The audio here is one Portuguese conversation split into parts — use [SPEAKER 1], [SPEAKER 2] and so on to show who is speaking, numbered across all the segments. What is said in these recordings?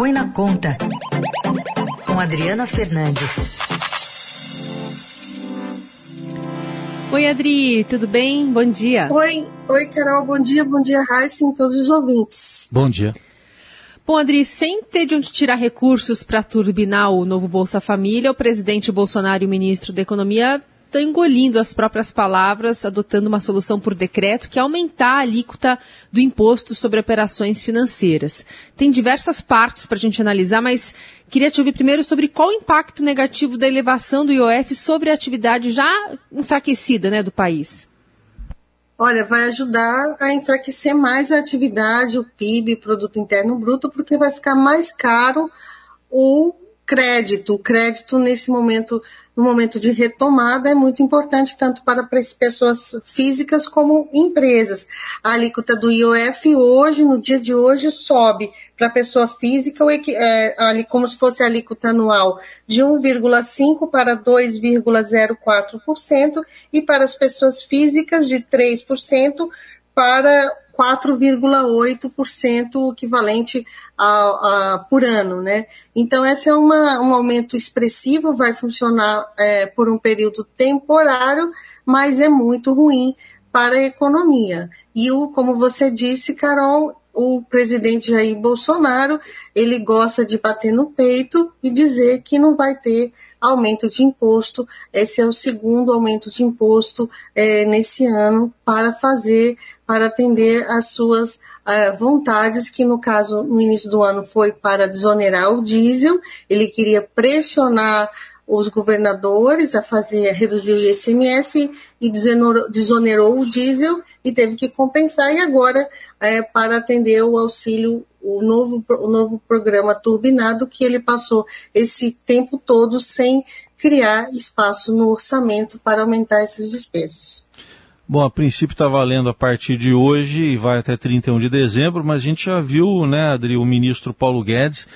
[SPEAKER 1] Põe na Conta, com Adriana Fernandes.
[SPEAKER 2] Oi, Adri, tudo bem? Bom dia.
[SPEAKER 3] Oi, oi, Carol, bom dia, bom dia, Raíssa e todos os ouvintes.
[SPEAKER 4] Bom dia.
[SPEAKER 2] Bom, Adri, sem ter de onde tirar recursos para turbinar o novo Bolsa Família, o presidente Bolsonaro e o ministro da Economia estão engolindo as próprias palavras, adotando uma solução por decreto que é aumentar a alíquota do imposto sobre operações financeiras. Tem diversas partes para a gente analisar, mas queria te ouvir primeiro sobre qual o impacto negativo da elevação do IOF sobre a atividade já enfraquecida né, do país.
[SPEAKER 3] Olha, vai ajudar a enfraquecer mais a atividade, o PIB, Produto Interno Bruto, porque vai ficar mais caro o crédito. O crédito nesse momento, no momento de retomada, é muito importante tanto para pessoas físicas como empresas. A alíquota do IOF hoje, no dia de hoje, sobe para a pessoa física, é, como se fosse a alíquota anual, de 1,5% para 2,04%, e para as pessoas físicas de 3% para 4,8% equivalente a, a, por ano, né? Então, esse é uma, um aumento expressivo, vai funcionar é, por um período temporário, mas é muito ruim para a economia. E o, como você disse, Carol, o presidente Jair Bolsonaro, ele gosta de bater no peito e dizer que não vai ter aumento de imposto. Esse é o segundo aumento de imposto é, nesse ano para fazer, para atender às suas é, vontades, que no caso, no início do ano, foi para desonerar o diesel. Ele queria pressionar os governadores a fazer, a reduzir o ICMS e desonerou, o diesel e teve que compensar, e agora, é, para atender o auxílio o novo, o novo programa turbinado que ele passou esse tempo todo sem criar espaço no orçamento para aumentar essas despesas.
[SPEAKER 4] Bom, a princípio está valendo a partir de hoje e vai até 31 de dezembro, mas a gente já viu, né, Adri, o ministro Paulo Guedes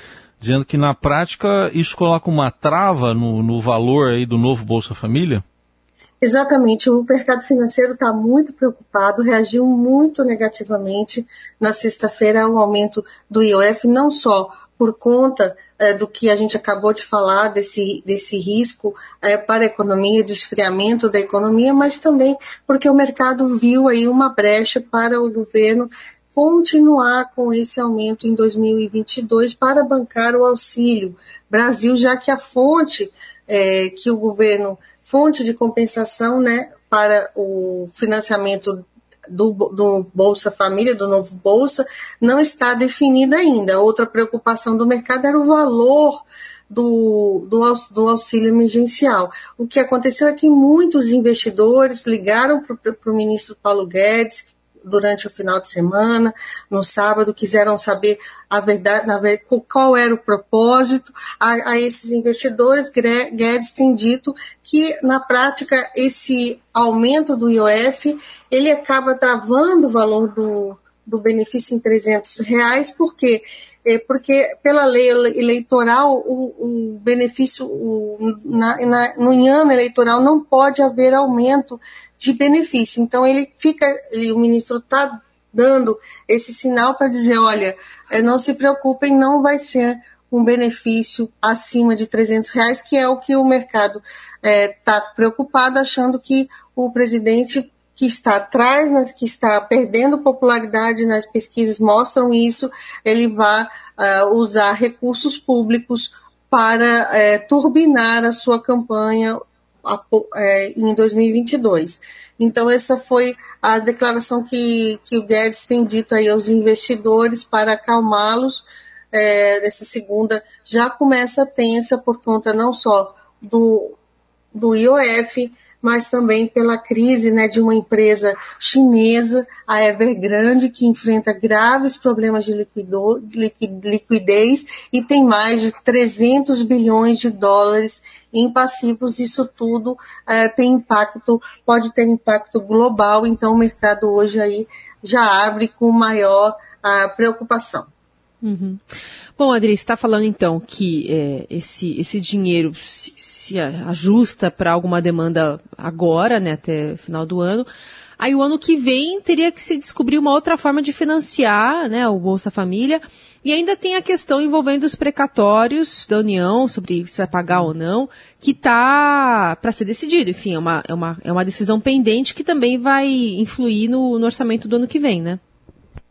[SPEAKER 4] dizendo que na prática isso coloca uma trava no, no valor aí do novo Bolsa Família?
[SPEAKER 3] Exatamente, o mercado financeiro está muito preocupado, reagiu muito negativamente na sexta-feira ao aumento do IOF, não só por conta é, do que a gente acabou de falar, desse, desse risco é, para a economia, de esfriamento da economia, mas também porque o mercado viu aí uma brecha para o governo continuar com esse aumento em 2022 para bancar o auxílio Brasil, já que a fonte é, que o governo fonte de compensação né, para o financiamento do, do, Bolsa Família, do novo Bolsa, não está definida ainda. Outra preocupação do mercado era o valor do, do, do auxílio emergencial. O que aconteceu é que muitos investidores ligaram para o ministro Paulo Guedes, durante o final de semana, no sábado, quiseram saber a verdade, na verdade qual era o propósito. A, a esses investidores, Guedes tem dito que, na prática, esse aumento do IOF, ele acaba travando o valor do, do benefício em 300 reais, porque é porque pela lei eleitoral o, o benefício o, na, na, no ano eleitoral não pode haver aumento de benefício. Então ele fica, ele, o ministro está dando esse sinal para dizer, olha, eh, não se preocupem, não vai ser um benefício acima de 300 reais, que é o que o mercado está eh, preocupado, achando que o presidente que está atrás, nas, que está perdendo popularidade nas pesquisas mostram isso, ele vai uh, usar recursos públicos para uh, turbinar a sua campanha é, em 2022. Então, essa foi a declaração que, que o Guedes tem dito aí aos investidores para acalmá-los. É, essa segunda já começa tensa por conta não só do, do IOF, mas também pela crise né, de uma empresa chinesa, a Evergrande, que enfrenta graves problemas de liquidez e tem mais de 300 bilhões de dólares em passivos. Isso tudo é, tem impacto, pode ter impacto global, então o mercado hoje aí já abre com maior uh, preocupação.
[SPEAKER 2] Uhum. Bom, Adri, você está falando então que é, esse, esse dinheiro se, se ajusta para alguma demanda agora, né, até final do ano. Aí o ano que vem teria que se descobrir uma outra forma de financiar né, o Bolsa Família. E ainda tem a questão envolvendo os precatórios da União, sobre se vai pagar ou não, que está para ser decidido. Enfim, é uma, é, uma, é uma decisão pendente que também vai influir no, no orçamento do ano que vem, né?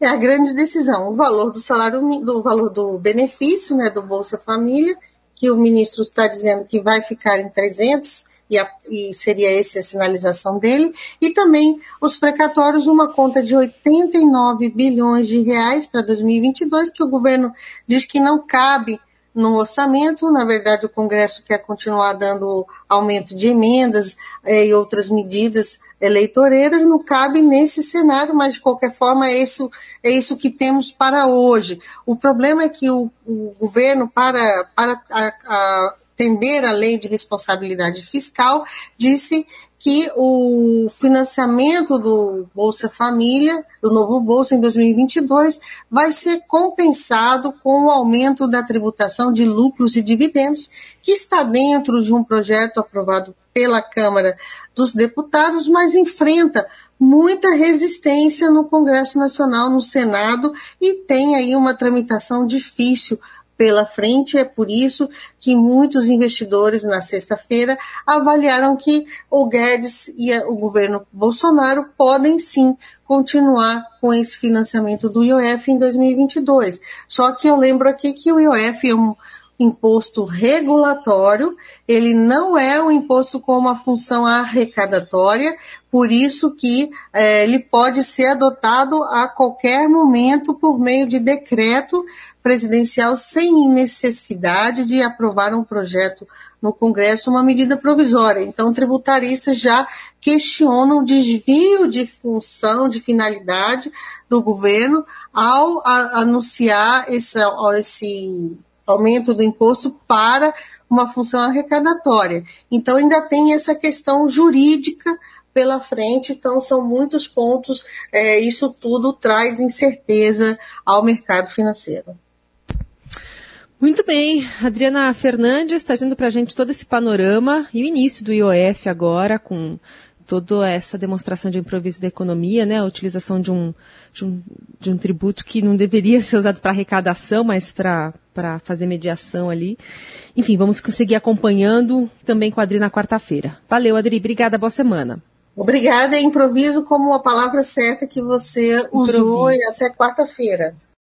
[SPEAKER 3] É a grande decisão, o valor do salário, do valor do benefício, né, do Bolsa Família, que o ministro está dizendo que vai ficar em 300 e, a, e seria essa a sinalização dele, e também os precatórios, uma conta de 89 bilhões de reais para 2022, que o governo diz que não cabe no orçamento. Na verdade, o Congresso quer continuar dando aumento de emendas eh, e outras medidas eleitoreiras, não cabe nesse cenário, mas de qualquer forma é isso, é isso que temos para hoje. O problema é que o, o governo, para, para a, a atender a lei de responsabilidade fiscal, disse que o financiamento do Bolsa Família, do novo Bolsa em 2022, vai ser compensado com o aumento da tributação de lucros e dividendos, que está dentro de um projeto aprovado pela Câmara dos Deputados, mas enfrenta muita resistência no Congresso Nacional, no Senado, e tem aí uma tramitação difícil pela frente. É por isso que muitos investidores, na sexta-feira, avaliaram que o Guedes e o governo Bolsonaro podem sim continuar com esse financiamento do IOF em 2022. Só que eu lembro aqui que o IOF é um imposto regulatório, ele não é um imposto com uma função arrecadatória, por isso que é, ele pode ser adotado a qualquer momento por meio de decreto presidencial sem necessidade de aprovar um projeto no Congresso, uma medida provisória. Então, tributaristas já questionam o desvio de função, de finalidade do governo ao anunciar esse, esse aumento do imposto para uma função arrecadatória. Então, ainda tem essa questão jurídica pela frente, então são muitos pontos, é, isso tudo traz incerteza ao mercado financeiro.
[SPEAKER 2] Muito bem, Adriana Fernandes está dando para a gente todo esse panorama e o início do IOF agora, com toda essa demonstração de improviso da economia, né, a utilização de um, de um, de um tributo que não deveria ser usado para arrecadação, mas para fazer mediação ali. Enfim, vamos seguir acompanhando também com a Adri na quarta-feira. Valeu, Adri. Obrigada, boa semana.
[SPEAKER 3] Obrigada, improviso como a palavra certa que você usou e até quarta-feira.